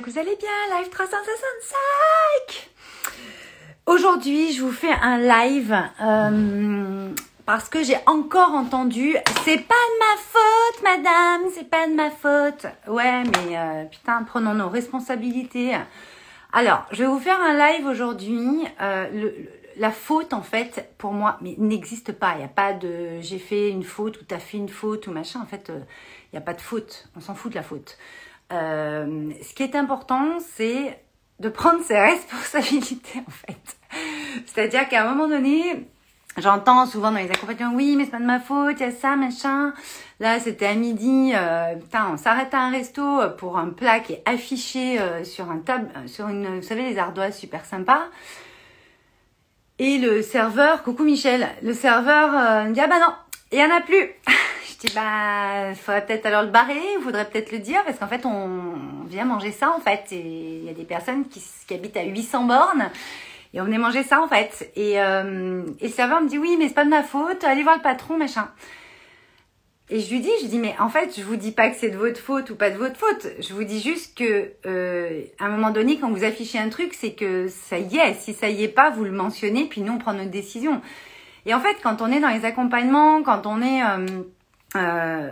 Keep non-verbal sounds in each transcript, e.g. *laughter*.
que vous allez bien, live 365 Aujourd'hui, je vous fais un live euh, parce que j'ai encore entendu « C'est pas de ma faute, madame, c'est pas de ma faute ». Ouais, mais euh, putain, prenons nos responsabilités. Alors, je vais vous faire un live aujourd'hui. Euh, la faute, en fait, pour moi, n'existe pas. Il n'y a pas de « j'ai fait une faute » ou « t'as fait une faute » ou machin. En fait, il n'y a pas de faute. On s'en fout de la faute. Euh, ce qui est important, c'est de prendre ses responsabilités en fait. C'est-à-dire qu'à un moment donné, j'entends souvent dans les accompagnements, oui, mais c'est pas de ma faute, il y a ça, machin. Là, c'était à midi, euh, on s'arrête à un resto pour un plat qui est affiché euh, sur un table, sur une, vous savez, les ardoises super sympas. Et le serveur, coucou Michel, le serveur me dit, ah bah non, il y en a plus. *laughs* dis bah, faudrait peut-être alors le barrer, il faudrait peut-être le dire, parce qu'en fait, on vient manger ça, en fait. Et il y a des personnes qui, habitent à 800 bornes, et on venait manger ça, en fait. Et, euh, et le serveur me dit, oui, mais c'est pas de ma faute, allez voir le patron, machin. Et je lui dis, je dis, mais en fait, je vous dis pas que c'est de votre faute ou pas de votre faute. Je vous dis juste que, euh, à un moment donné, quand vous affichez un truc, c'est que ça y est. Si ça y est pas, vous le mentionnez, puis nous, on prend notre décision. Et en fait, quand on est dans les accompagnements, quand on est... Euh, euh,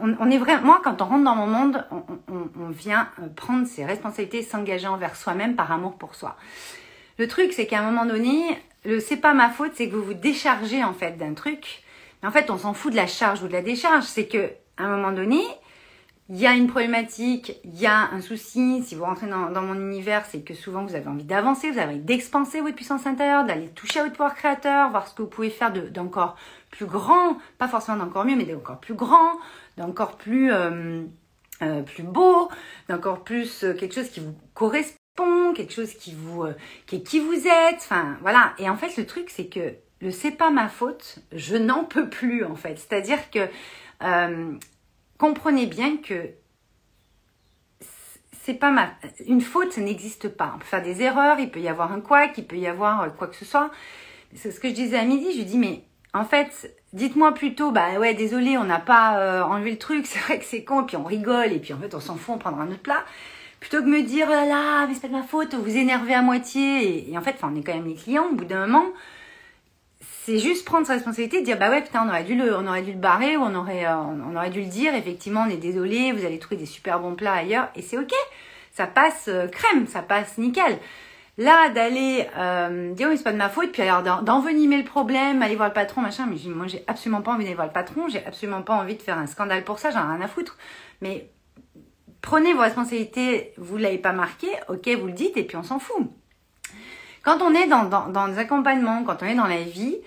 on, est vraiment, moi, quand on rentre dans mon monde, on, vient euh, prendre ses responsabilités, s'engager envers soi-même par amour pour soi. Le truc, c'est qu'à un moment donné, le c'est pas ma faute, c'est que vous vous déchargez en fait d'un truc. Mais en fait, on s'en fout de la charge ou de la décharge. C'est que à un moment donné, il y a une problématique, il y a un souci. Si vous rentrez dans, mon univers, c'est que souvent vous avez envie d'avancer, vous avez envie d'expanser votre puissance intérieure, d'aller toucher à votre pouvoir créateur, voir ce que vous pouvez faire d'encore plus grand, pas forcément d'encore mieux, mais d'encore plus grand, d'encore plus euh, euh, plus beau, d'encore plus euh, quelque chose qui vous correspond, quelque chose qui vous qui est qui vous êtes. Enfin voilà. Et en fait, le truc c'est que le c'est pas ma faute, je n'en peux plus en fait. C'est-à-dire que comprenez bien que c'est pas ma une faute, ça n'existe pas. On peut faire des erreurs, il peut y avoir un quoi, il peut y avoir euh, quoi que ce soit. C'est ce que je disais à midi. Je lui dis mais en fait, dites-moi plutôt, bah ouais, désolé, on n'a pas euh, enlevé le truc, *laughs* c'est vrai que c'est con, et puis on rigole, et puis en fait on s'en fout, on prendra un autre plat. Plutôt que me dire, oh là là, mais c'est pas de ma faute, vous énervez à moitié, et, en fait, on est quand même les clients, au bout d'un moment, c'est juste prendre sa responsabilité, dire bah ouais putain on aurait dû le, on aurait dû le barrer ou on aurait, euh, on aurait dû le dire. Effectivement on est désolé, vous allez trouver des super bons plats ailleurs et c'est ok, ça passe euh, crème, ça passe nickel. Là d'aller euh, dire oui c'est pas de ma faute, puis alors d'envenimer le problème, aller voir le patron machin, mais moi j'ai absolument pas envie d'aller voir le patron, j'ai absolument pas envie de faire un scandale pour ça, j'en ai rien à foutre. Mais prenez vos responsabilités, vous l'avez pas marqué, ok vous le dites et puis on s'en fout. Quand on est dans, dans, des accompagnements, quand on est dans la vie,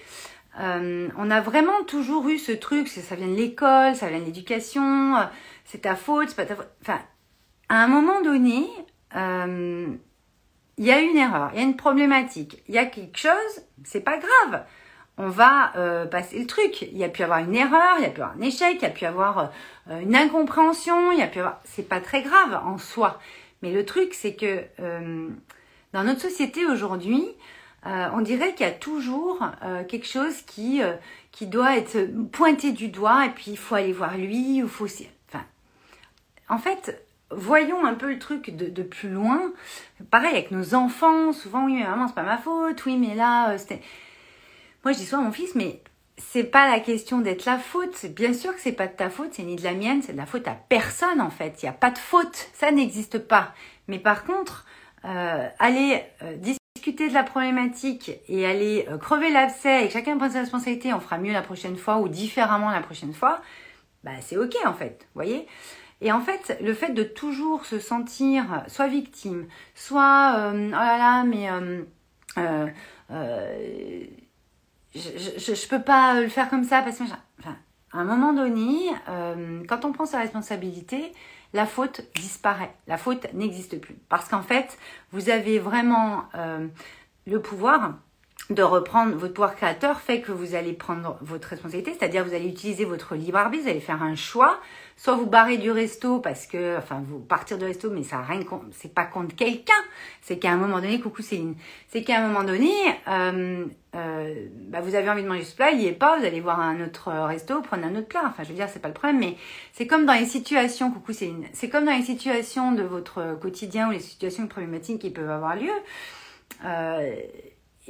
euh, on a vraiment toujours eu ce truc, ça vient de l'école, ça vient de l'éducation, euh, c'est ta faute, c'est pas ta faute. Enfin, à un moment donné, euh, il y a une erreur, il y a une problématique, il y a quelque chose, c'est pas grave. On va passer le truc. Il y a pu avoir une erreur, il y a pu avoir un échec, il y a pu avoir une incompréhension, il y a pu avoir. C'est pas très grave en soi. Mais le truc, c'est que dans notre société aujourd'hui, euh, on dirait qu'il y a toujours euh, quelque chose qui, euh, qui doit être pointé du doigt et puis il faut aller voir lui ou faut enfin. En fait voyons un peu le truc de, plus loin. Pareil avec nos enfants souvent oui mais maman c'est pas ma faute oui mais là c'était moi je dis souvent à mon fils mais c'est pas la question d'être la faute. Bien sûr que c'est pas de ta faute c'est ni de la mienne c'est de la faute à personne en fait. Il n'y a pas de faute. Ça n'existe pas. Mais par contre euh, aller euh, discuter de la problématique et aller euh, crever l'abcès et que chacun prenne sa responsabilité, on fera mieux la prochaine fois ou différemment la prochaine fois, bah c'est ok en fait, voyez. Et en fait, le fait de toujours se sentir soit victime, soit oh là là, mais je, je, peux pas le faire comme ça parce que enfin, à un moment donné, quand on prend sa responsabilité, la faute disparaît. La faute n'existe plus. Parce qu'en fait, vous avez vraiment euh, le pouvoir de reprendre votre pouvoir créateur fait que vous allez prendre votre responsabilité, c'est-à-dire vous allez utiliser votre libre arbitre, vous allez faire un choix, soit vous barrez du resto parce que, enfin, vous partir du resto, mais ça rien, c'est pas contre quelqu'un, c'est qu'à un moment donné, coucou Céline, c'est qu'à un moment donné, euh, euh, bah, vous avez envie de manger ce plat, il y est pas, vous allez voir un autre resto, prendre un autre plat. Enfin, je veux dire, c'est pas le problème, mais c'est comme dans les situations, coucou Céline, c'est comme dans les situations de votre quotidien ou les situations problématiques qui peuvent avoir lieu. Euh,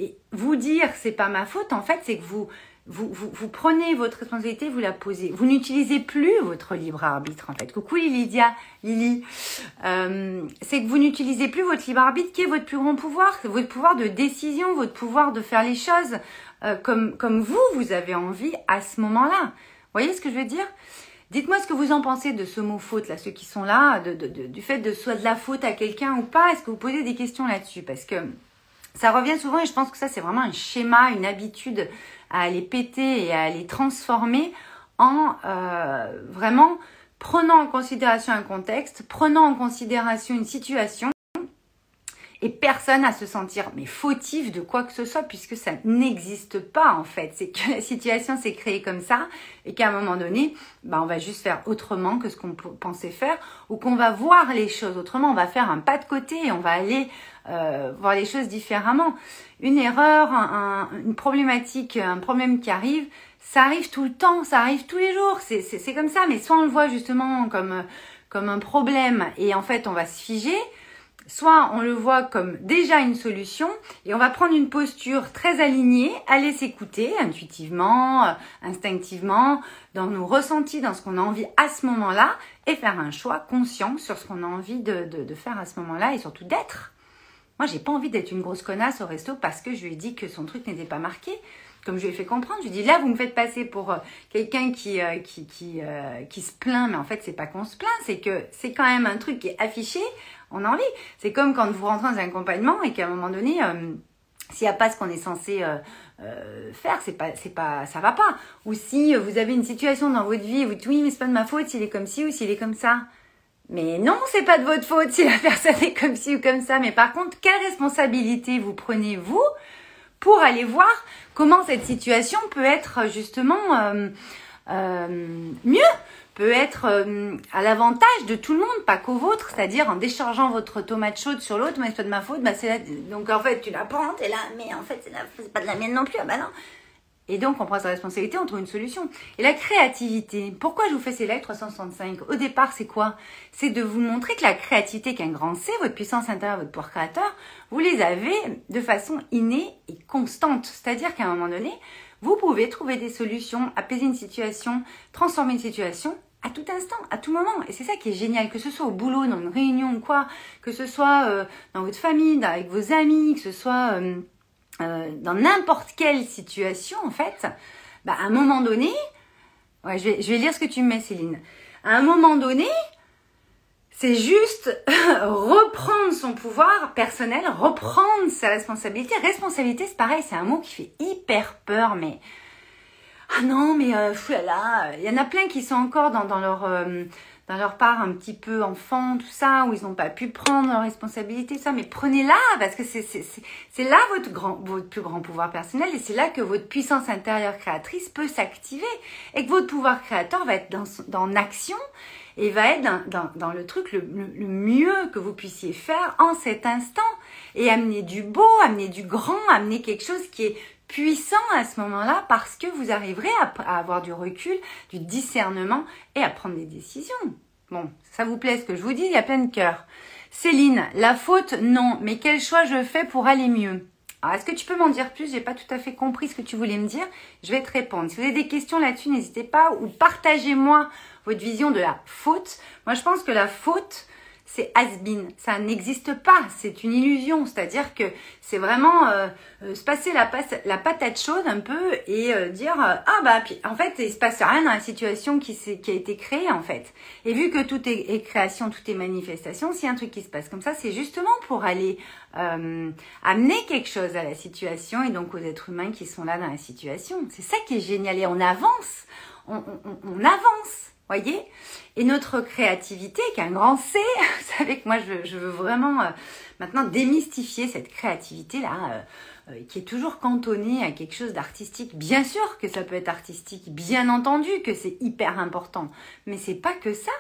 et vous dire c'est pas ma faute, en fait, c'est que vous, vous, vous, prenez votre responsabilité, vous la posez. Vous n'utilisez plus votre libre arbitre, en fait. Coucou Lydia, Lily. Euh, c'est que vous n'utilisez plus votre libre arbitre, qui est votre plus grand pouvoir, votre pouvoir de décision, votre pouvoir de faire les choses euh, comme, comme vous, vous avez envie à ce moment-là. Vous voyez ce que je veux dire? Dites-moi ce que vous en pensez de ce mot faute, là, ceux qui sont là, de, de, du fait de soit de la faute à quelqu'un ou pas. Est-ce que vous posez des questions là-dessus? Parce que ça revient souvent et je pense que ça, c'est vraiment un schéma, une habitude à les péter et à les transformer en euh, vraiment prenant en considération un contexte, prenant en considération une situation et personne à se sentir mais fautif de quoi que ce soit puisque ça n'existe pas en fait. C'est que *laughs* la situation s'est créée comme ça et qu'à un moment donné, bah, on va juste faire autrement que ce qu'on pensait faire ou qu'on va voir les choses autrement. On va faire un pas de côté et on va aller euh, voir les choses différemment. Une erreur, une problématique, un problème qui arrive, ça arrive tout le temps, ça arrive tous les jours. C'est comme ça, mais soit on le voit justement comme comme un problème et en fait on va se figer, soit on le voit comme déjà une solution et on va prendre une posture très alignée, aller s'écouter intuitivement, euh, instinctivement, dans nos ressentis, dans ce qu'on a envie à ce moment-là et faire un choix conscient sur ce qu'on a envie de, de, faire à ce moment-là et surtout d'être. Moi, j'ai pas envie d'être une grosse connasse au resto parce que je lui ai dit que son truc n'était pas marqué. Comme je lui ai fait comprendre, je lui ai dit là, vous me faites passer pour euh, quelqu'un qui, euh, qui, qui, qui se plaint, mais en fait, c'est pas qu'on se plaint, c'est que c'est quand même un truc qui est affiché on a envie. C'est comme quand vous rentrez dans un accompagnement et qu'à un moment donné, euh, s'il n'y a pas ce qu'on est censé euh, euh, faire, c'est pas, c'est pas, ça va pas. Ou si vous avez une situation dans votre vie, vous dites oui, mais c'est pas de ma faute s'il est comme ci ou s'il est comme ça. Mais non, c'est pas de votre faute si la *laughs* personne est comme ci ou comme ça. Mais par contre, quelle responsabilité vous prenez vous pour aller voir comment cette situation peut être justement mieux peut être euh, à l'avantage de tout le monde, pas qu'au vôtre, c'est-à-dire en déchargeant votre tomate chaude sur l'autre, mais c'est pas de ma faute, bah c'est donc en fait tu la prends, t'es là, mais en fait c'est pas de la mienne non plus, ah bah non. Et donc on prend sa responsabilité, on trouve une solution. Et la créativité, pourquoi je vous fais ces lives 365 Au départ c'est quoi? C'est de vous montrer que la créativité qu'un grand C, votre puissance intérieure, votre pouvoir créateur, vous les avez de façon innée et constante. C'est-à-dire qu'à un moment donné, vous pouvez trouver des solutions, apaiser une situation, transformer une situation à tout instant, à tout moment. Et c'est ça qui est génial, que ce soit au boulot, dans une réunion ou quoi, que ce soit euh, dans votre famille, avec vos amis, que ce soit euh, euh, dans n'importe quelle situation, en fait, bah, à un moment donné, ouais, je vais, je vais lire ce que tu me mets, Céline. À un moment donné, c'est juste *laughs* reprendre son pouvoir personnel, reprendre sa responsabilité. Responsabilité, c'est pareil, c'est un mot qui fait hyper peur, mais ah non, mais euh, là, il y en a plein qui sont encore dans, leur euh, dans leur part un petit peu enfant, tout ça, où ils n'ont pas pu prendre leur responsabilité, ça. Mais prenez-la parce que c'est c'est là votre grand votre plus grand pouvoir personnel et c'est là que votre puissance intérieure créatrice peut s'activer et que votre pouvoir créateur va être dans dans action et va être dans, dans, le truc le, mieux que vous puissiez faire en cet instant et amener du beau, amener du grand, amener quelque chose qui est puissant à ce moment-là parce que vous arriverez à, avoir du recul, du discernement et à prendre des décisions. Bon, ça vous plaît ce que je vous dis, il y a plein de cœur. Céline, la faute, non, mais quel choix je fais pour aller mieux? Est-ce que tu peux m'en dire plus? J'ai pas tout à fait compris ce que tu voulais me dire. Je vais te répondre. Si vous avez des questions là-dessus, n'hésitez pas ou partagez-moi votre vision de la faute. Moi, je pense que la faute, c'est has-been. Ça n'existe pas. C'est une illusion. C'est-à-dire que c'est vraiment euh, euh, se passer la, patate chaude un peu et euh, dire ah bah puis en fait il se passe rien dans la situation qui, qui a été créée en fait. Et vu que tout est, création, tout est manifestation, s'il y a un truc qui se passe comme ça, c'est justement pour aller amener quelque chose à la situation et donc aux êtres humains qui sont là dans la situation. C'est ça qui est génial et on avance. on, on, on avance voyez Et notre créativité, qui est un grand C, *laughs* vous savez que moi je, veux vraiment euh, maintenant démystifier cette créativité-là, euh, euh, qui est toujours cantonnée à quelque chose d'artistique. Bien sûr que ça peut être artistique, bien entendu que c'est hyper important, mais c'est pas que ça.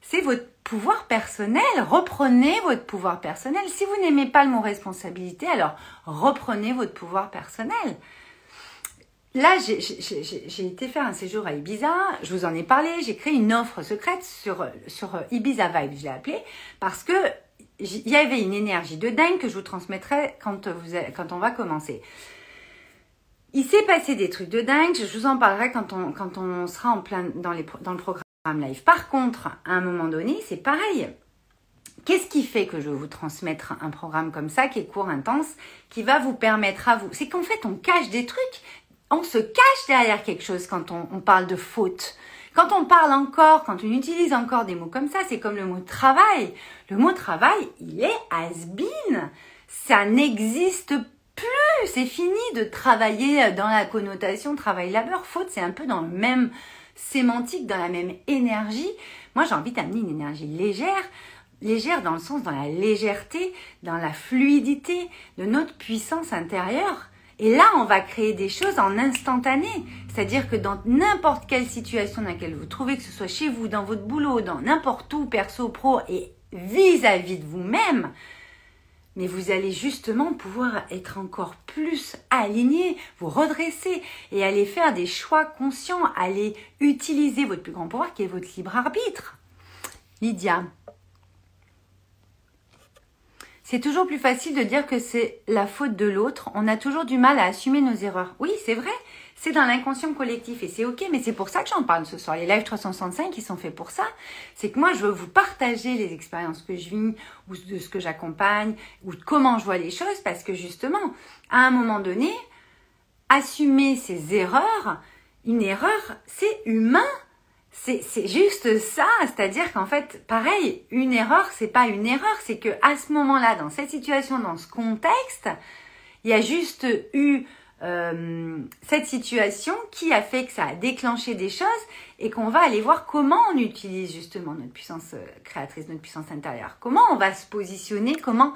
C'est votre pouvoir personnel. Reprenez votre pouvoir personnel. Si vous n'aimez pas le mot responsabilité, alors reprenez votre pouvoir personnel. Là, j'ai été faire un séjour à Ibiza, je vous en ai parlé, j'ai créé une offre secrète sur, sur Ibiza Vibe, je l'ai appelée, parce que il y avait une énergie de dingue que je vous transmettrai quand, vous, quand on va commencer. Il s'est passé des trucs de dingue, je vous en parlerai quand on, quand on sera en plein dans, les, dans le programme live. Par contre, à un moment donné, c'est pareil. Qu'est-ce qui fait que je vais vous transmettre un programme comme ça, qui est court, intense, qui va vous permettre à vous? C'est qu'en fait, on cache des trucs on se cache derrière quelque chose quand on, parle de faute. Quand on parle encore, quand on utilise encore des mots comme ça, c'est comme le mot travail. Le mot travail, il est has-been. Ça n'existe plus. C'est fini de travailler dans la connotation travail-labeur. Faute, c'est un peu dans le même sémantique, dans la même énergie. Moi, j'ai envie d'amener une énergie légère, légère dans le sens, dans la légèreté, dans la fluidité de notre puissance intérieure. Et là, on va créer des choses en instantané. C'est-à-dire que dans n'importe quelle situation dans laquelle vous trouvez, que ce soit chez vous, dans votre boulot, dans n'importe où, perso, pro, et vis-à-vis de vous-même, mais vous allez justement pouvoir être encore plus aligné, vous redresser et aller faire des choix conscients, aller utiliser votre plus grand pouvoir qui est votre libre arbitre. Lydia, c'est toujours plus facile de dire que c'est la faute de l'autre. On a toujours du mal à assumer nos erreurs. Oui, c'est vrai. C'est dans l'inconscient collectif et c'est ok, mais c'est pour ça que j'en parle ce soir. Les lives 365, ils sont faits pour ça. C'est que moi, je veux vous partager les expériences que je vis ou de ce que j'accompagne ou de comment je vois les choses parce que justement, à un moment donné, assumer ses erreurs, une erreur, c'est humain. C'est juste ça, c'est-à-dire qu'en fait, pareil, une erreur, c'est pas une erreur, c'est que à ce moment-là, dans cette situation, dans ce contexte, il y a juste eu euh, cette situation qui a fait que ça a déclenché des choses et qu'on va aller voir comment on utilise justement notre puissance euh, créatrice, notre puissance intérieure. Comment on va se positionner, comment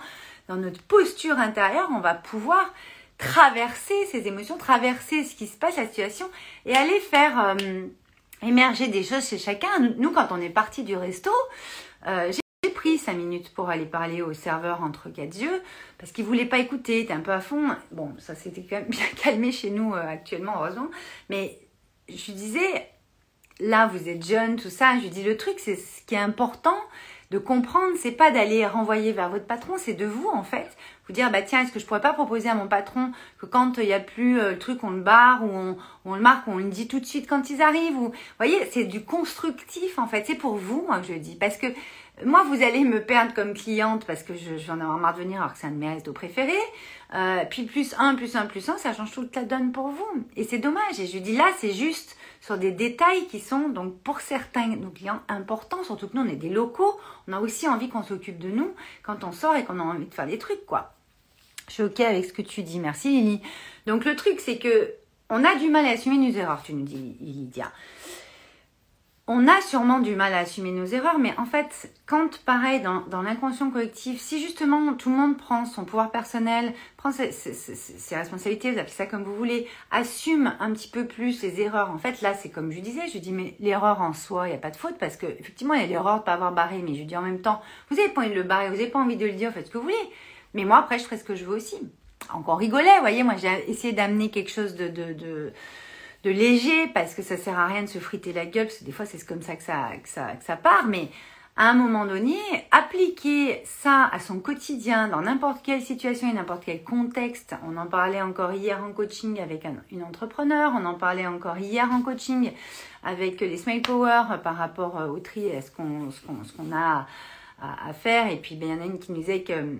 dans notre posture intérieure on va pouvoir traverser ces émotions, traverser ce qui se passe, la situation et aller faire euh, émerger des choses chez chacun. Nous, quand on est parti du resto, euh, j'ai pris cinq minutes pour aller parler au serveur entre quatre yeux parce qu'il voulait pas écouter, était un peu à fond. Bon, ça s'était quand même bien *laughs* calmé chez nous euh, actuellement, heureusement. Mais je lui disais, là, vous êtes jeune, tout ça. Je lui dis, le truc, c'est ce qui est important de comprendre, c'est pas d'aller renvoyer vers votre patron, c'est de vous en fait. Vous dire bah tiens, est-ce que je pourrais pas proposer à mon patron que quand il y a plus euh, le truc on le barre ou on, le marque, on le dit tout de suite quand ils arrivent ou vous voyez, c'est du constructif en fait, c'est pour vous moi que je dis parce que moi vous allez me perdre comme cliente parce que j'en ai marre de venir alors que c'est un de mes restos préférés. Euh, puis plus un, plus un, plus un, ça change toute la donne pour vous. Et c'est dommage. Et je dis là, c'est juste sur des détails qui sont donc pour certains nos clients importants, surtout que nous on est des locaux, on a aussi envie qu'on s'occupe de nous quand on sort et qu'on a envie de faire des trucs quoi. Je suis ok avec ce que tu dis, merci Lily. Donc le truc c'est que on a du mal à assumer nos erreurs, tu nous dis Lydia on a sûrement du mal à assumer nos erreurs, mais en fait, quand pareil, dans, l'inconscient collectif, si justement tout le monde prend son pouvoir personnel, prend ses, responsabilités, vous appelez ça comme vous voulez, assume un petit peu plus les erreurs, en fait, là, c'est comme je disais, je dis, mais l'erreur en soi, il n'y a pas de faute, parce que effectivement, il y a l'erreur de ne pas avoir barré, mais je dis en même temps, vous n'avez pas envie de le barrer, vous n'avez pas envie de le dire, faites ce que vous voulez. Mais moi, après, je ferai ce que je veux aussi. Encore rigoler, vous voyez, moi, j'ai essayé d'amener quelque chose de léger parce que ça sert à rien de se friter la gueule parce que des fois c'est comme ça que ça, que ça, que ça part mais à un moment donné, appliquer ça à son quotidien dans n'importe quelle situation et n'importe quel contexte. On en parlait encore hier en coaching avec une entrepreneur, on en parlait encore hier en coaching avec les Smile Power par rapport au tri, à ce qu'on qu'on a à, à, faire. Et puis, ben, il y en a une qui nous disait que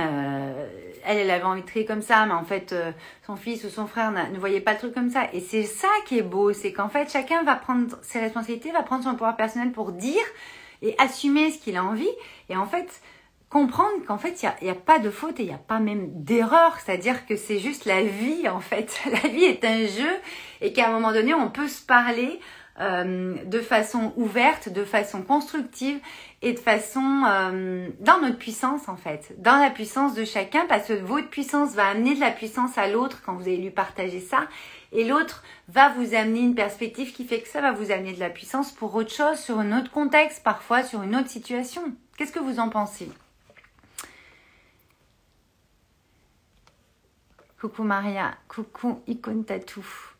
euh, elle, avait envie de trier comme ça, mais en fait, euh, son fils ou son frère ne voyait pas le truc comme ça. Et c'est ça qui est beau, c'est qu'en fait, chacun va prendre ses responsabilités, va prendre son pouvoir personnel pour dire et assumer ce qu'il a envie. Et en fait, comprendre qu'en fait, il n'y a, a, pas de faute et il n'y a pas même d'erreur. C'est-à-dire que c'est juste la vie, en fait. *laughs* La vie est un jeu et qu'à un moment donné, on peut se parler euh, de façon ouverte, de façon constructive et de façon euh, dans notre puissance en fait, dans la puissance de chacun parce que votre puissance va amener de la puissance à l'autre quand vous allez lui partager ça et l'autre va vous amener une perspective qui fait que ça va vous amener de la puissance pour autre chose, sur un autre contexte, parfois sur une autre situation. Qu'est-ce que vous en pensez? Coucou Maria, coucou Icône Tatou.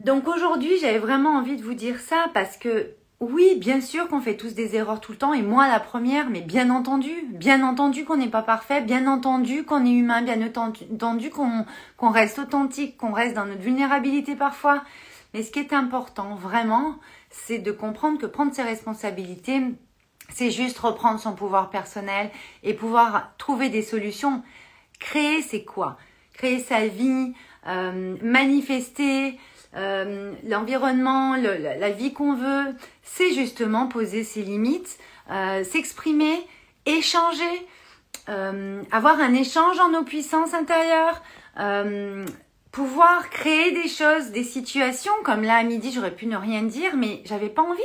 Donc aujourd'hui, j'avais vraiment envie de vous dire ça parce que oui, bien sûr qu'on fait tous des erreurs tout le temps, et moi la première, mais bien entendu, bien entendu qu'on n'est pas parfait, bien entendu qu'on est humain, bien entendu qu'on reste authentique, qu'on reste dans notre vulnérabilité parfois. Mais ce qui est important vraiment, c'est de comprendre que prendre ses responsabilités, c'est juste reprendre son pouvoir personnel et pouvoir trouver des solutions. Créer, c'est quoi? Créer sa vie, euh, manifester, euh, l'environnement, la vie qu'on veut, c'est justement poser ses limites, euh, s'exprimer, échanger, euh, avoir un échange en nos puissances intérieures, pouvoir créer des choses, des situations, comme là à midi j'aurais pu ne rien dire, mais j'avais pas envie.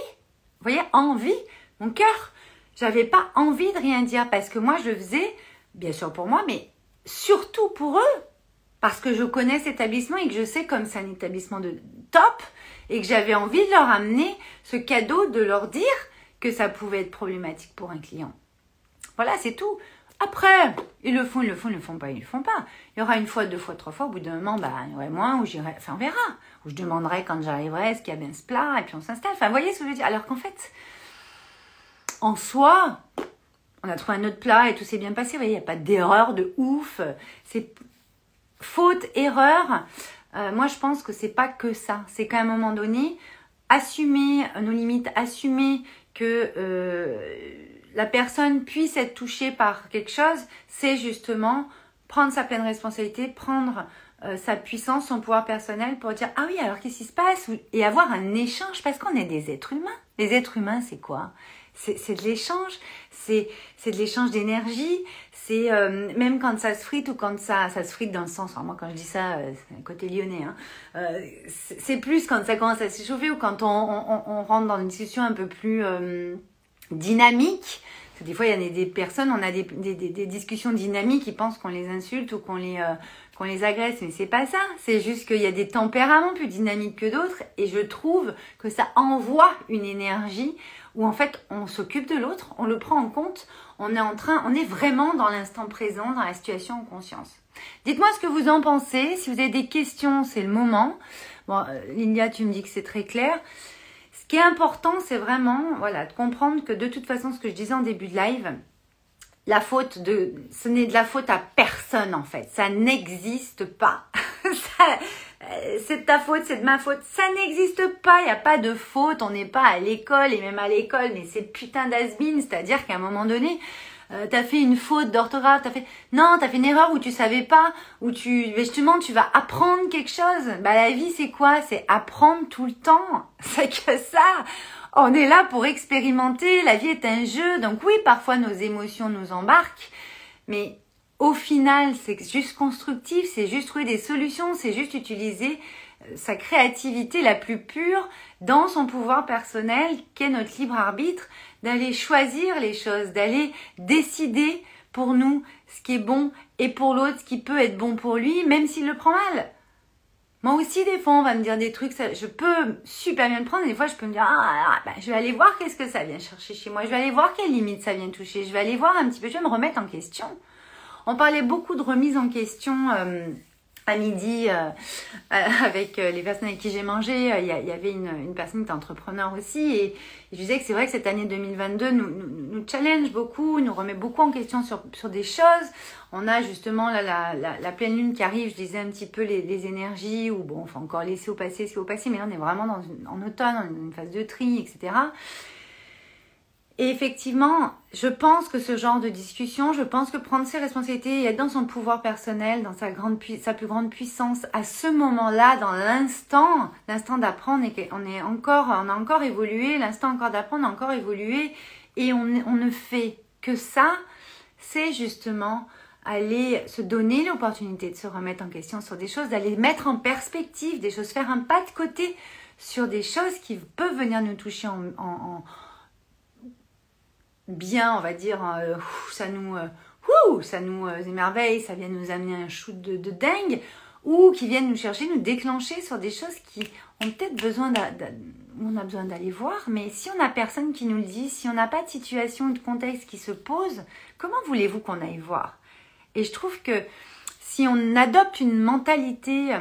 Vous voyez, envie, mon cœur, j'avais pas envie de rien dire parce que moi je faisais, bien sûr pour moi, mais surtout pour eux, parce que je connais cet établissement et que je sais comme c'est un établissement de top et que j'avais envie de leur amener ce cadeau, de leur dire que ça pouvait être problématique pour un client. Voilà, c'est tout. Après, ils le font, ils le font, ils le font pas, ils le font pas. Il y aura une fois, deux fois, trois fois, au bout d'un moment, bah, il y aurait moins, ou j'irai, enfin, on verra. Ou je demanderai quand j'arriverai, est-ce qu'il y a bien ce plat, et puis on s'installe. Enfin, vous voyez ce que je veux dire? Alors qu'en fait, en soi, on a trouvé un autre plat et tout s'est bien passé. Vous voyez, il n'y a pas d'erreur de ouf. C'est faute, erreur, euh, moi je pense que c'est pas que ça. C'est qu'à un moment donné, assumer nos limites, assumer que euh, la personne puisse être touchée par quelque chose, c'est justement prendre sa pleine responsabilité, prendre euh, sa puissance, son pouvoir personnel pour dire ah oui alors qu'est-ce qui se passe? Et avoir un échange parce qu'on est des êtres humains. Les êtres humains c'est quoi? C'est de l'échange, c'est de l'échange d'énergie, c'est euh, même quand ça se frite ou quand ça, ça se frite dans le sens, moi quand je dis ça, euh, c'est un côté lyonnais, hein, euh, c'est plus quand ça commence à s'échauffer ou quand on, on, rentre dans une discussion un peu plus dynamique. Des fois, il y a des, personnes, on a des, des, discussions dynamiques, ils pensent qu'on les insulte ou qu'on les, les agresse, mais c'est pas ça. C'est juste qu'il y a des tempéraments plus dynamiques que d'autres, et je trouve que ça envoie une énergie où en fait on s'occupe de l'autre, on le prend en compte, on est vraiment dans l'instant présent, dans la situation en conscience. Dites-moi ce que vous en pensez. Si vous avez des questions, c'est le moment. Bon, euh, tu me dis que c'est très clair. Ce qui est important, c'est vraiment, de comprendre que de toute façon, ce que je disais en début de live, la faute de, ce n'est de la faute à personne en fait. Ça n'existe pas. *laughs* c'est de ta faute, c'est de ma faute. Ça n'existe pas, il n'y a pas de faute, on n'est pas à l'école, et même à l'école, mais c'est putain d'asbine, c'est-à-dire qu'à un moment donné, euh, t'as fait une faute d'orthographe, t'as fait non, t'as fait une erreur où tu savais pas, où tu justement tu vas apprendre quelque chose. Bah la vie c'est quoi? C'est apprendre tout le temps. *laughs* C'est que ça. On est là pour expérimenter. La vie est un jeu, donc oui, parfois nos émotions nous embarquent, mais au final, c'est juste constructif, c'est juste trouver des solutions, c'est juste utiliser euh, sa créativité la plus pure dans son pouvoir personnel qu'est notre libre arbitre, d'aller choisir les choses, d'aller décider pour nous ce qui est bon et pour l'autre ce qui peut être bon pour lui, même s'il le prend mal. Moi aussi, des fois, on va me dire des trucs, je peux super bien le prendre, des fois, je peux me dire, ah, bah, je vais aller voir qu'est-ce que ça vient chercher chez moi, je vais aller voir quelles limites ça vient toucher, je vais aller voir un petit peu, je vais me remettre en question. On parlait beaucoup de remise en question euh, à midi euh, euh, avec les personnes avec qui j'ai mangé. Il y, avait une, personne qui était entrepreneur aussi et, je disais que c'est vrai que cette année 2022 nous, nous, challenge beaucoup, nous remet beaucoup en question sur, sur des choses. On a justement la, la, pleine lune qui arrive, je disais un petit peu les, énergies, ou bon, on faut encore laisser au passé ce qui est au passé, mais là on est vraiment dans en automne, dans une phase de tri, etc. Et effectivement, je pense que ce genre de discussion, je pense que prendre ses responsabilités et être dans son pouvoir personnel, dans sa, plus grande puissance, à ce moment-là, dans l'instant, l'instant d'apprendre, on est encore, on a encore évolué, l'instant encore d'apprendre, a encore évolué, et on, on, ne fait que ça, c'est justement aller se donner l'opportunité de se remettre en question sur des choses, d'aller mettre en perspective des choses, faire un pas de côté sur des choses qui peuvent venir nous toucher en, bien, on va dire, euh, ça nous, euh, ça nous euh, émerveille, ça vient nous amener un shoot de, dingue, ou qui viennent nous chercher, nous déclencher sur des choses qui ont peut-être besoin on a besoin d'aller voir, mais si on n'a personne qui nous le dit, si on n'a pas de situation ou de contexte qui se pose, comment voulez-vous qu'on aille voir? Et je trouve que si on adopte une mentalité,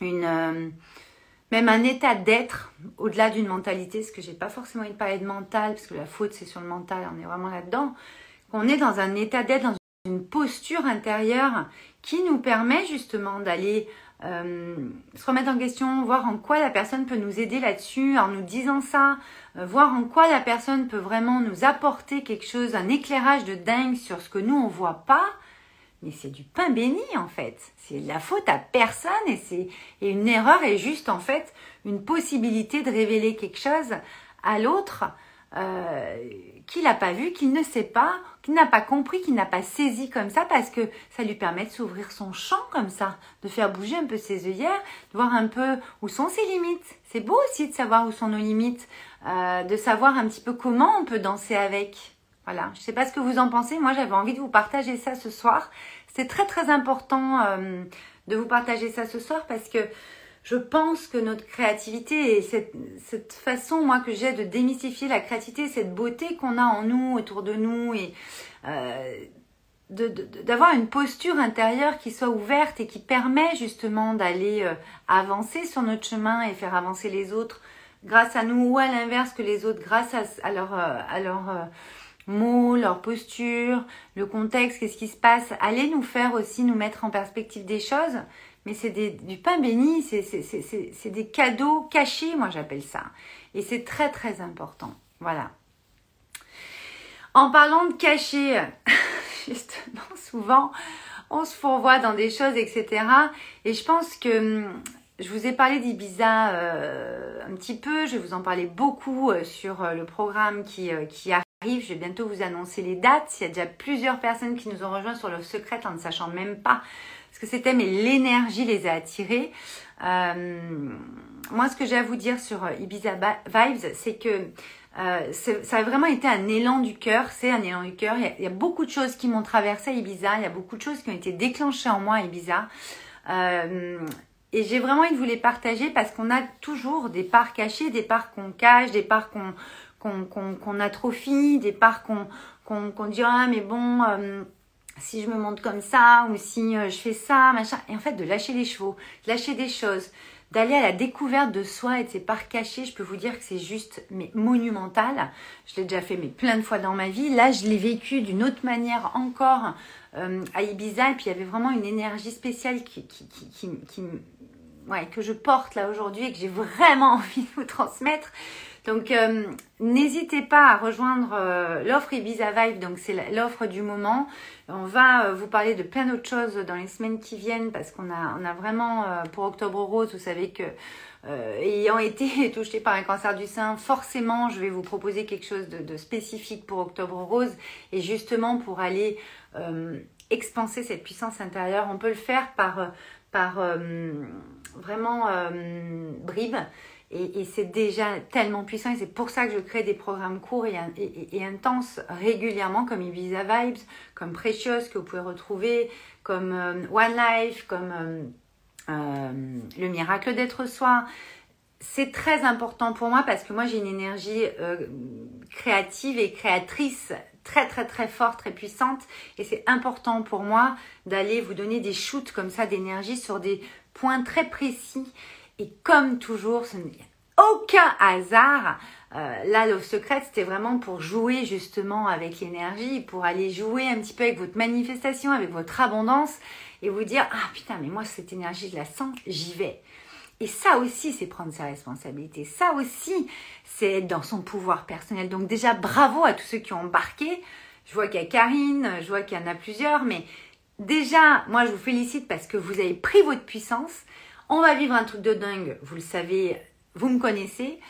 une même un état d'être au-delà d'une mentalité, parce que j'ai pas forcément envie de de mental, parce que la faute c'est sur le mental, on est vraiment là-dedans, qu'on est dans un état d'être, dans une posture intérieure qui nous permet justement d'aller euh, se remettre en question, voir en quoi la personne peut nous aider là-dessus en nous disant ça, euh, voir en quoi la personne peut vraiment nous apporter quelque chose, un éclairage de dingue sur ce que nous on voit pas, mais c'est du pain béni en fait. C'est la faute à personne et c'est et une erreur est juste en fait une possibilité de révéler quelque chose à l'autre euh, qu'il n'a pas vu, qu'il ne sait pas, qu'il n'a pas compris, qu'il n'a pas saisi comme ça parce que ça lui permet de s'ouvrir son champ comme ça, de faire bouger un peu ses œillères, de voir un peu où sont ses limites. C'est beau aussi de savoir où sont nos limites, euh, de savoir un petit peu comment on peut danser avec. Voilà, je ne sais pas ce que vous en pensez. Moi, j'avais envie de vous partager ça ce soir. C'est très très important euh, de vous partager ça ce soir parce que je pense que notre créativité et cette, façon, moi, que j'ai de démystifier la créativité, cette beauté qu'on a en nous, autour de nous, et euh, d'avoir une posture intérieure qui soit ouverte et qui permet justement d'aller euh, avancer sur notre chemin et faire avancer les autres grâce à nous ou à l'inverse que les autres grâce à leur, à leur mots, leur posture, le contexte, qu'est-ce qui se passe. Allez nous faire aussi nous mettre en perspective des choses. Mais c'est du pain béni, c'est des cadeaux cachés, moi j'appelle ça. Et c'est très très important. Voilà. En parlant de cachés, *laughs* justement, souvent, on se fourvoie dans des choses, etc. Et je pense que je vous ai parlé d'Ibiza euh, un petit peu, je vous en parler beaucoup euh, sur euh, le programme qui, qui arrive je vais bientôt vous annoncer les dates. Il y a déjà plusieurs personnes qui nous ont rejoints sur le secret en ne sachant même pas ce que c'était, mais l'énergie les a attirés. Euh, moi, ce que j'ai à vous dire sur Ibiza Vibes, c'est que euh, ça a vraiment été un élan du cœur. C'est un élan du cœur. Il, y a beaucoup de choses qui m'ont traversé à Ibiza. Il y a beaucoup de choses qui ont été déclenchées en moi à Ibiza. Euh, et j'ai vraiment envie de vous les partager parce qu'on a toujours des parts cachées, des parts qu'on cache, des parts qu'on qu'on atrophie, des parts qu'on dit ah mais bon euh, si je me montre comme ça ou si euh, je fais ça machin et en fait de lâcher les chevaux, lâcher des choses, d'aller à la découverte de soi et de ses parts cachées, je peux vous dire que c'est juste mais monumental. Je l'ai déjà fait mais plein de fois dans ma vie. Là, je l'ai vécu d'une autre manière encore euh, à Ibiza et puis il y avait vraiment une énergie spéciale qui, qui, qui, que je porte là aujourd'hui et que j'ai vraiment *laughs* envie de vous transmettre. Donc euh, n'hésitez pas à rejoindre euh, l'offre Ibiza Vibe, donc c'est l'offre du moment. On va euh, vous parler de plein d'autres choses dans les semaines qui viennent parce qu'on a, vraiment pour Octobre Rose, vous savez que ayant *laughs* été touché par un cancer du sein, forcément je vais vous proposer quelque chose de, de spécifique pour Octobre Rose et justement pour aller expanser cette puissance intérieure. On peut le faire par, par vraiment bribes et, c'est déjà tellement puissant et c'est pour ça que je crée des programmes courts et, intenses régulièrement comme Ibiza Vibes, comme Precious que vous pouvez retrouver, comme euh, One Life, comme euh, euh, Le miracle d'être soi. C'est très important pour moi parce que moi j'ai une énergie créative et créatrice très très très forte, très puissante et c'est important pour moi d'aller vous donner des shoots comme ça d'énergie sur des points très précis et comme toujours, ce n'est aucun hasard. Euh, là, le secret, c'était vraiment pour jouer justement avec l'énergie, pour aller jouer un petit peu avec votre manifestation, avec votre abondance et vous dire ah putain mais moi cette énergie je la sens, j'y vais. Et ça aussi, c'est prendre sa responsabilité. Ça aussi, c'est être dans son pouvoir personnel. Donc déjà, bravo à tous ceux qui ont embarqué. Je vois qu'il y a Karine, je vois qu'il y en a plusieurs, mais déjà, moi, je vous félicite parce que vous avez pris votre puissance. On va vivre un truc de dingue, vous le savez, vous me connaissez,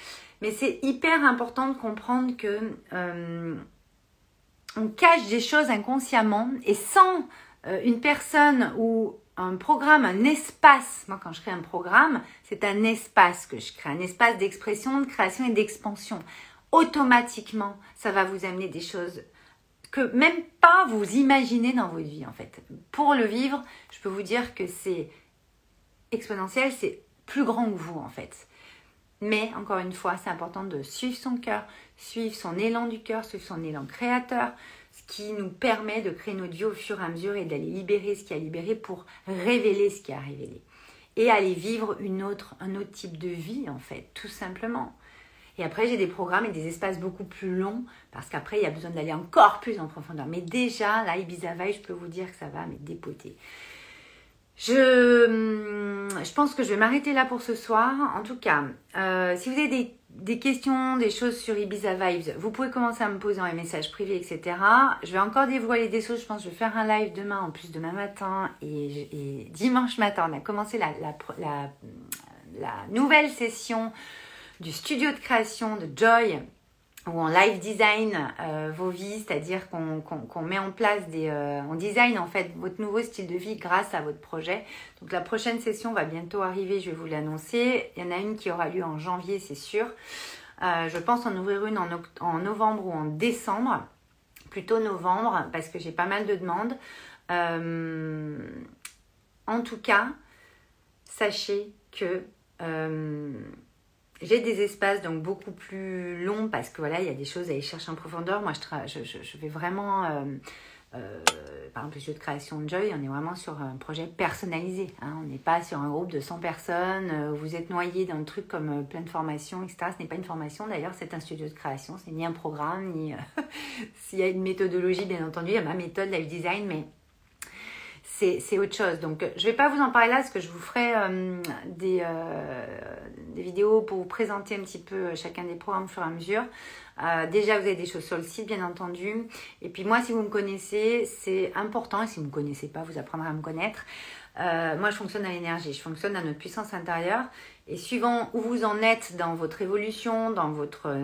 mais c'est hyper important de comprendre que euh, on cache des choses inconsciemment et sans euh, une personne ou un programme, un espace, moi quand je crée un programme, c'est un espace que je crée, un espace d'expression, de création et d'expansion. Automatiquement, ça va vous amener des choses que même pas vous imaginez dans votre vie en fait. Pour le vivre, je peux vous dire que c'est exponentiel, c'est plus grand que vous en fait. Mais encore une fois, c'est important de suivre son cœur, suivre son élan du cœur, suivre son élan créateur, ce qui nous permet de créer notre vie au fur et à mesure et d'aller libérer ce qui a libéré pour révéler ce qui a révélé. Et aller vivre une autre, un autre type de vie, en fait, tout simplement. Et après, j'ai des programmes et des espaces beaucoup plus longs parce qu'après, il y a besoin d'aller encore plus en profondeur. Mais déjà, là, Ibiza je peux vous dire que ça va me dépoter. Je, hum, je pense que je vais m'arrêter là pour ce soir. En tout cas, euh, si vous avez des, des, questions, des choses sur Ibiza Vibes, vous pouvez commencer à me poser en message privé, etc. Je vais encore dévoiler des choses. Je pense que je vais faire un live demain, en plus demain matin et, et dimanche matin. On a commencé la, la, la nouvelle session du studio de création de Joy où on live design euh, vos vies, c'est-à-dire qu'on met en place des... Euh, on design en fait votre nouveau style de vie grâce à votre projet. Donc la prochaine session va bientôt arriver, je vais vous l'annoncer. Il y en a une qui aura lieu en janvier, c'est sûr. Euh, je pense en ouvrir une en, en, novembre ou en décembre, plutôt novembre, parce que j'ai pas mal de demandes. en tout cas, sachez que j'ai des espaces donc beaucoup plus longs parce que voilà, il y a des choses à aller chercher en profondeur. Moi, je, je, je vais vraiment, euh, euh, par exemple, le jeu de création de Joy, on est vraiment sur un projet personnalisé. Hein. On n'est pas sur un groupe de 100 personnes, euh, vous êtes noyé dans le truc comme plein de formations, etc. Ce n'est pas une formation d'ailleurs, c'est un studio de création, c'est ni un programme, ni *laughs* s'il y a une méthodologie, bien entendu, il y a ma méthode, live design, mais c'est autre chose. Donc, je ne vais pas vous en parler là, parce que je vous ferai euh, des, euh, des, vidéos pour vous présenter un petit peu euh, chacun des programmes au fur et à mesure. déjà, vous avez des choses sur le site, bien entendu. Et puis moi, si vous me connaissez, c'est important. Et si vous ne me connaissez pas, vous apprendrez à me connaître. moi, je fonctionne à l'énergie, je fonctionne à notre puissance intérieure. Et suivant où vous en êtes dans votre évolution, dans votre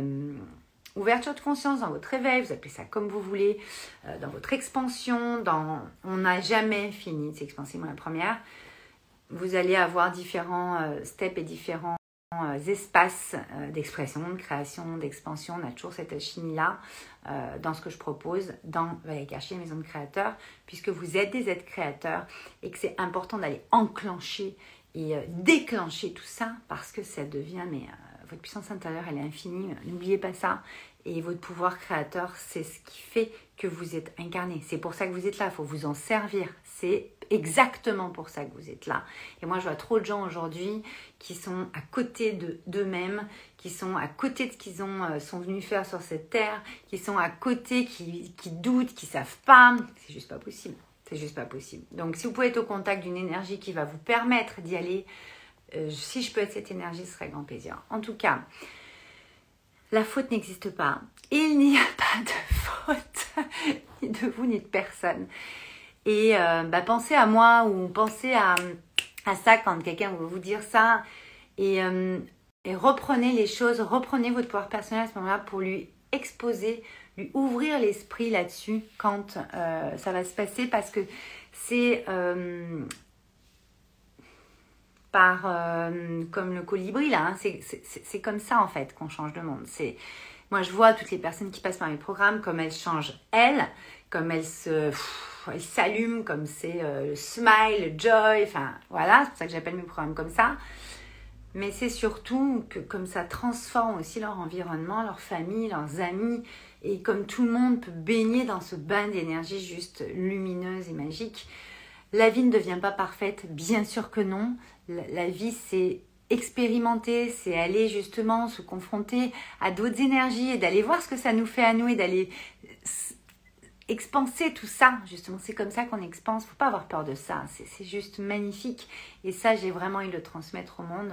ouverture de conscience, dans votre réveil, vous appelez ça comme vous voulez, euh, dans votre expansion, dans on n'a jamais fini de s'expanser, moi la première. Vous allez avoir différents euh, steps et différents euh, espaces d'expression, de création, d'expansion. On a toujours cette alchimie-là dans ce que je propose dans Valérie Maison de Créateurs, puisque vous êtes des êtres créateurs et que c'est important d'aller enclencher et déclencher tout ça parce que ça devient mais votre puissance intérieure, elle est infinie. N'oubliez pas ça. Et votre pouvoir créateur, c'est ce qui fait que vous êtes incarné. C'est pour ça que vous êtes là. Il faut vous en servir. C'est exactement pour ça que vous êtes là. Et moi, je vois trop de gens aujourd'hui qui sont à côté de d'eux-mêmes, qui sont à côté de ce qu'ils euh, sont venus faire sur cette terre, qui sont à côté, qui, qui doutent, qui savent pas. C'est juste pas possible. C'est juste pas possible. Donc, si vous pouvez être au contact d'une énergie qui va vous permettre d'y aller, euh, si je peux être cette énergie, ce serait grand plaisir. En tout cas, la faute n'existe pas. Il n'y a pas de faute, *laughs* ni de vous, ni de personne. Et euh, bah, pensez à moi ou pensez à, à ça quand quelqu'un veut vous dire ça. Et, euh, et, reprenez les choses, reprenez votre pouvoir personnel à ce moment-là pour lui exposer, lui ouvrir l'esprit là-dessus quand ça va se passer parce que c'est par euh, comme le colibri là. Hein. C'est comme ça en fait qu'on change de monde. C'est moi je vois toutes les personnes qui passent par mes programmes comme elles changent elles, comme elles se elles s'allument, comme c'est euh, le smile, le joy. Enfin voilà, c'est pour ça que j'appelle mes programmes comme ça. Mais c'est surtout que comme ça transforme aussi leur environnement, leur famille, leurs amis, et comme tout le monde peut baigner dans ce bain d'énergie juste lumineuse et magique. La vie ne devient pas parfaite, bien sûr que non, la, vie, c'est expérimenter, c'est aller justement se confronter à d'autres énergies et d'aller voir ce que ça nous fait à nous et d'aller expanser tout ça. Justement, c'est comme ça qu'on expanse. Faut pas avoir peur de ça. C'est juste magnifique. Et ça, j'ai vraiment de le transmettre au monde.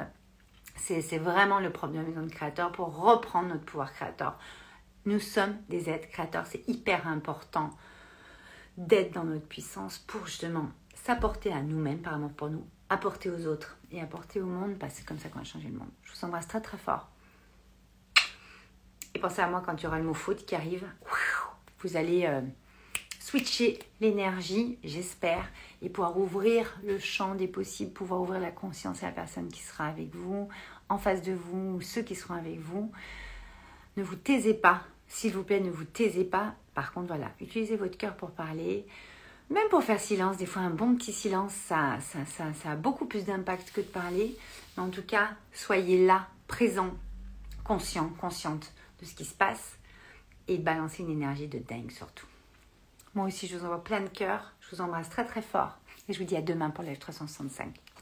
C'est vraiment le propre de de créateur pour reprendre notre pouvoir créateur. Nous sommes des êtres créateurs. C'est hyper important d'être dans notre puissance pour justement s'apporter à nous-mêmes par amour pour nous apporter aux autres et apporter au monde, parce que c'est comme ça qu'on va changer le monde. Je vous embrasse très très fort. Et pensez à moi quand il y aura le mot faute qui arrive. Vous allez euh, switcher l'énergie, j'espère, et pouvoir ouvrir le champ des possibles, pouvoir ouvrir la conscience à la personne qui sera avec vous, en face de vous, ou ceux qui seront avec vous. Ne vous taisez pas, s'il vous plaît, ne vous taisez pas. Par contre, voilà, utilisez votre cœur pour parler. Même pour faire silence, des fois un bon petit silence, ça, ça, ça, ça a beaucoup plus d'impact que de parler. Mais en tout cas, soyez là, présent, conscient, consciente de ce qui se passe et balancer une énergie de dingue surtout. Moi aussi, je vous envoie plein de cœur. Je vous embrasse très très fort. Et je vous dis à demain pour live 365.